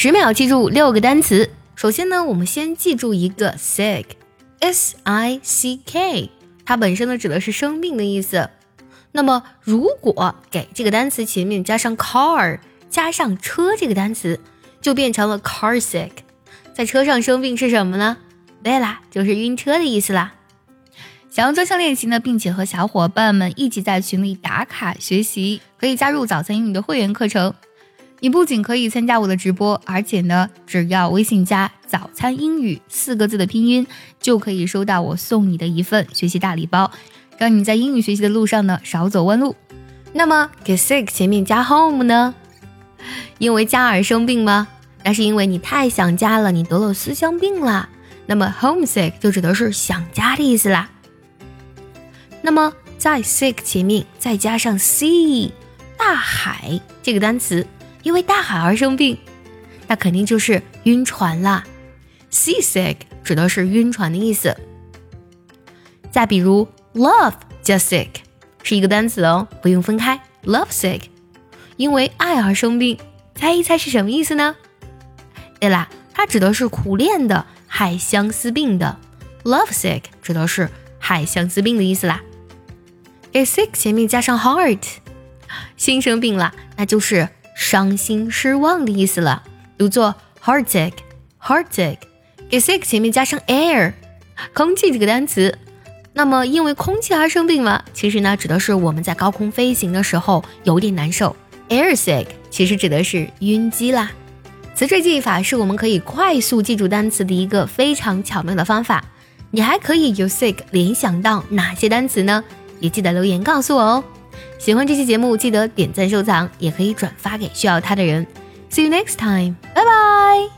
十秒记住六个单词。首先呢，我们先记住一个 sick，s i c k，它本身呢指的是生病的意思。那么如果给这个单词前面加上 car，加上车这个单词，就变成了 car sick。在车上生病是什么呢？对啦，就是晕车的意思啦。想要专项练习呢，并且和小伙伴们一起在群里打卡学习，可以加入早餐英语的会员课程。你不仅可以参加我的直播，而且呢，只要微信加“早餐英语”四个字的拼音，就可以收到我送你的一份学习大礼包，让你在英语学习的路上呢少走弯路。那么，get sick 前面加 home 呢？因为家而生病吗？那是因为你太想家了，你得了思乡病啦。那么，homesick 就指的是想家的意思啦。那么，在 sick 前面再加上 sea 大海这个单词。因为大海而生病，那肯定就是晕船啦。Seasick 指的是晕船的意思。再比如，love 加 sick 是一个单词哦，不用分开。Love sick，因为爱而生病，猜一猜是什么意思呢？对啦，它指的是苦恋的、害相思病的。Love sick 指的是害相思病的意思啦。给 sick 前面加上 heart，心生病了，那就是。伤心失望的意思了，读作 heartache，heartache。给 sick 前面加上 air，空气这个单词。那么因为空气而生病吗？其实呢，指的是我们在高空飞行的时候有点难受。air sick 其实指的是晕机啦。词缀记忆法是我们可以快速记住单词的一个非常巧妙的方法。你还可以由 sick 联想到哪些单词呢？也记得留言告诉我哦。喜欢这期节目，记得点赞收藏，也可以转发给需要它的人。See you next time，拜拜。